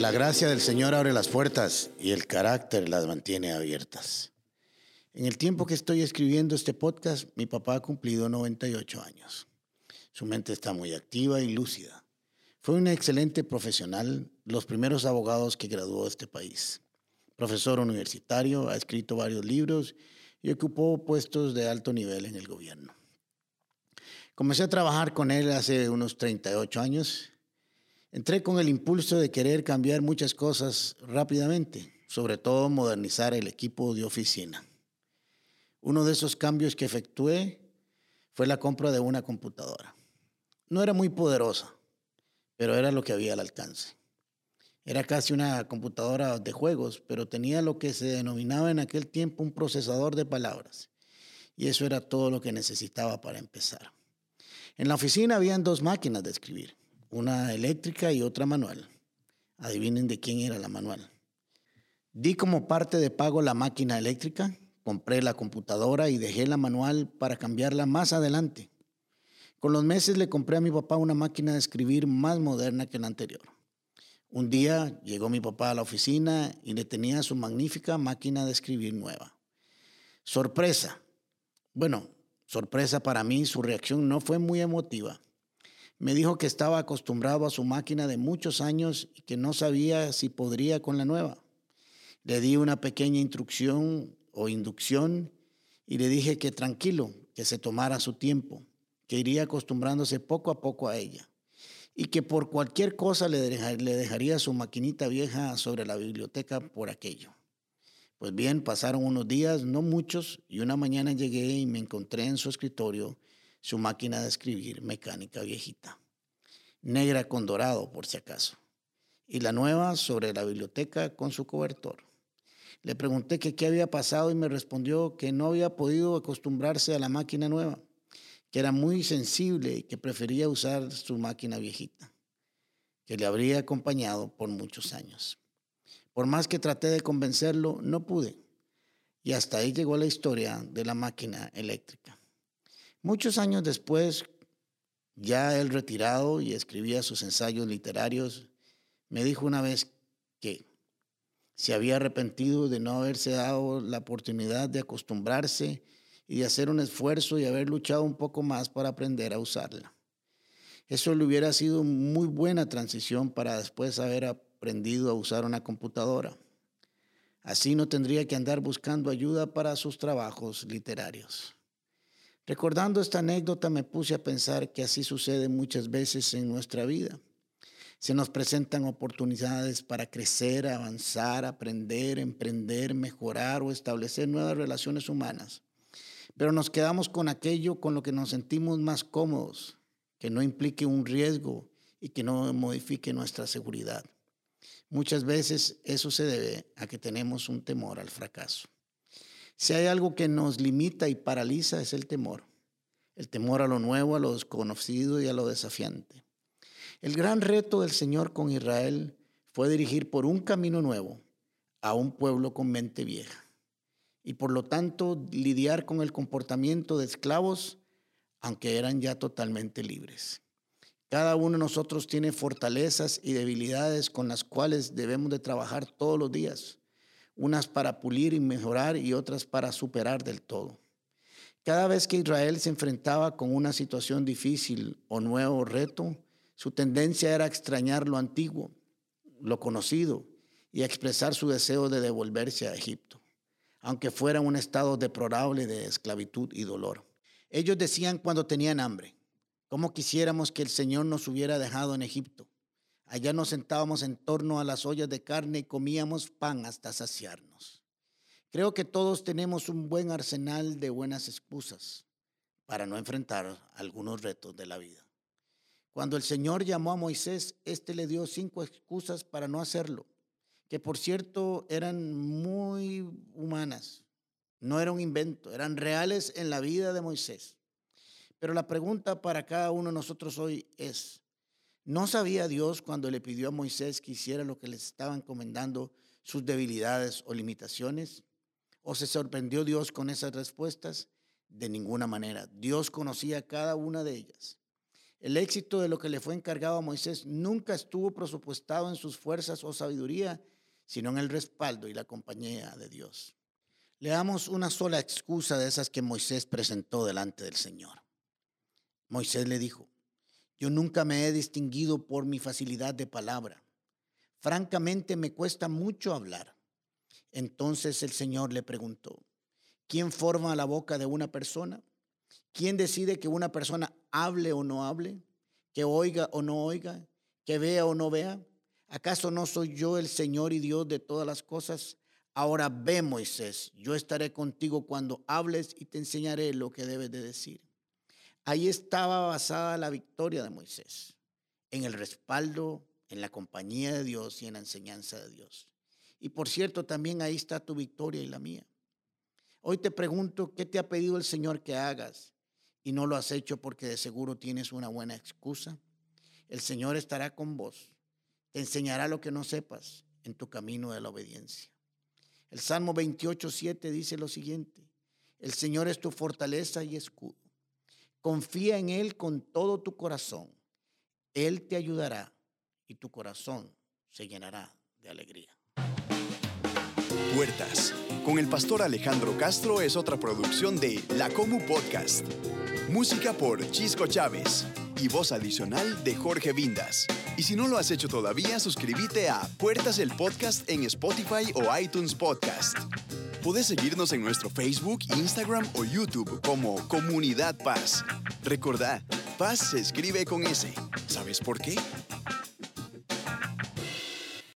La gracia del Señor abre las puertas y el carácter las mantiene abiertas. En el tiempo que estoy escribiendo este podcast, mi papá ha cumplido 98 años. Su mente está muy activa y lúcida. Fue un excelente profesional, los primeros abogados que graduó este país. Profesor universitario, ha escrito varios libros y ocupó puestos de alto nivel en el gobierno. Comencé a trabajar con él hace unos 38 años. Entré con el impulso de querer cambiar muchas cosas rápidamente, sobre todo modernizar el equipo de oficina. Uno de esos cambios que efectué fue la compra de una computadora. No era muy poderosa, pero era lo que había al alcance. Era casi una computadora de juegos, pero tenía lo que se denominaba en aquel tiempo un procesador de palabras. Y eso era todo lo que necesitaba para empezar. En la oficina habían dos máquinas de escribir, una eléctrica y otra manual. Adivinen de quién era la manual. Di como parte de pago la máquina eléctrica, compré la computadora y dejé la manual para cambiarla más adelante. Con los meses le compré a mi papá una máquina de escribir más moderna que la anterior. Un día llegó mi papá a la oficina y le tenía su magnífica máquina de escribir nueva. Sorpresa. Bueno, sorpresa para mí, su reacción no fue muy emotiva. Me dijo que estaba acostumbrado a su máquina de muchos años y que no sabía si podría con la nueva. Le di una pequeña instrucción o inducción y le dije que tranquilo, que se tomara su tiempo que iría acostumbrándose poco a poco a ella y que por cualquier cosa le, dejaría su maquinita vieja sobre la biblioteca por aquello. Pues bien, pasaron unos días, no muchos, y una mañana llegué y me encontré en su escritorio su máquina de escribir mecánica viejita, negra con dorado por si acaso, y la nueva sobre la biblioteca con su cobertor. Le pregunté que qué había pasado y me respondió que no había podido acostumbrarse a la máquina nueva que era muy sensible y que prefería usar su máquina viejita, que le habría acompañado por muchos años. Por más que traté de convencerlo, no pude. Y hasta ahí llegó la historia de la máquina eléctrica. Muchos años después, ya él retirado y escribía sus ensayos literarios, me dijo una vez que se había arrepentido de no haberse dado la oportunidad de acostumbrarse y de hacer un esfuerzo y haber luchado un poco más para aprender a usarla. Eso le hubiera sido muy buena transición para después haber aprendido a usar una computadora. Así no tendría que andar buscando ayuda para sus trabajos literarios. Recordando esta anécdota me puse a pensar que así sucede muchas veces en nuestra vida. Se nos presentan oportunidades para crecer, avanzar, aprender, emprender, mejorar o establecer nuevas relaciones humanas pero nos quedamos con aquello con lo que nos sentimos más cómodos, que no implique un riesgo y que no modifique nuestra seguridad. Muchas veces eso se debe a que tenemos un temor al fracaso. Si hay algo que nos limita y paraliza es el temor. El temor a lo nuevo, a lo desconocido y a lo desafiante. El gran reto del Señor con Israel fue dirigir por un camino nuevo a un pueblo con mente vieja y por lo tanto lidiar con el comportamiento de esclavos, aunque eran ya totalmente libres. Cada uno de nosotros tiene fortalezas y debilidades con las cuales debemos de trabajar todos los días, unas para pulir y mejorar y otras para superar del todo. Cada vez que Israel se enfrentaba con una situación difícil o nuevo reto, su tendencia era extrañar lo antiguo, lo conocido, y expresar su deseo de devolverse a Egipto aunque fuera un estado deplorable de esclavitud y dolor. Ellos decían cuando tenían hambre, ¿cómo quisiéramos que el Señor nos hubiera dejado en Egipto? Allá nos sentábamos en torno a las ollas de carne y comíamos pan hasta saciarnos. Creo que todos tenemos un buen arsenal de buenas excusas para no enfrentar algunos retos de la vida. Cuando el Señor llamó a Moisés, éste le dio cinco excusas para no hacerlo que por cierto eran muy humanas, no era un invento, eran reales en la vida de Moisés. Pero la pregunta para cada uno de nosotros hoy es, ¿no sabía Dios cuando le pidió a Moisés que hiciera lo que le estaba encomendando sus debilidades o limitaciones? ¿O se sorprendió Dios con esas respuestas? De ninguna manera. Dios conocía cada una de ellas. El éxito de lo que le fue encargado a Moisés nunca estuvo presupuestado en sus fuerzas o sabiduría, sino en el respaldo y la compañía de Dios. Le damos una sola excusa de esas que Moisés presentó delante del Señor. Moisés le dijo, yo nunca me he distinguido por mi facilidad de palabra. Francamente me cuesta mucho hablar. Entonces el Señor le preguntó, ¿quién forma la boca de una persona? ¿Quién decide que una persona hable o no hable? ¿Que oiga o no oiga? ¿Que vea o no vea? ¿Acaso no soy yo el Señor y Dios de todas las cosas? Ahora ve, Moisés, yo estaré contigo cuando hables y te enseñaré lo que debes de decir. Ahí estaba basada la victoria de Moisés, en el respaldo, en la compañía de Dios y en la enseñanza de Dios. Y por cierto, también ahí está tu victoria y la mía. Hoy te pregunto, ¿qué te ha pedido el Señor que hagas? y no lo has hecho porque de seguro tienes una buena excusa, el Señor estará con vos, te enseñará lo que no sepas en tu camino de la obediencia. El Salmo 28, 7 dice lo siguiente, el Señor es tu fortaleza y escudo. Confía en Él con todo tu corazón. Él te ayudará y tu corazón se llenará de alegría. Puertas. Con el pastor Alejandro Castro es otra producción de La Comu Podcast. Música por Chisco Chávez y voz adicional de Jorge Vindas. Y si no lo has hecho todavía, suscríbete a Puertas el Podcast en Spotify o iTunes Podcast. Puedes seguirnos en nuestro Facebook, Instagram o YouTube como Comunidad Paz. Recordá, Paz se escribe con S. ¿Sabes por qué?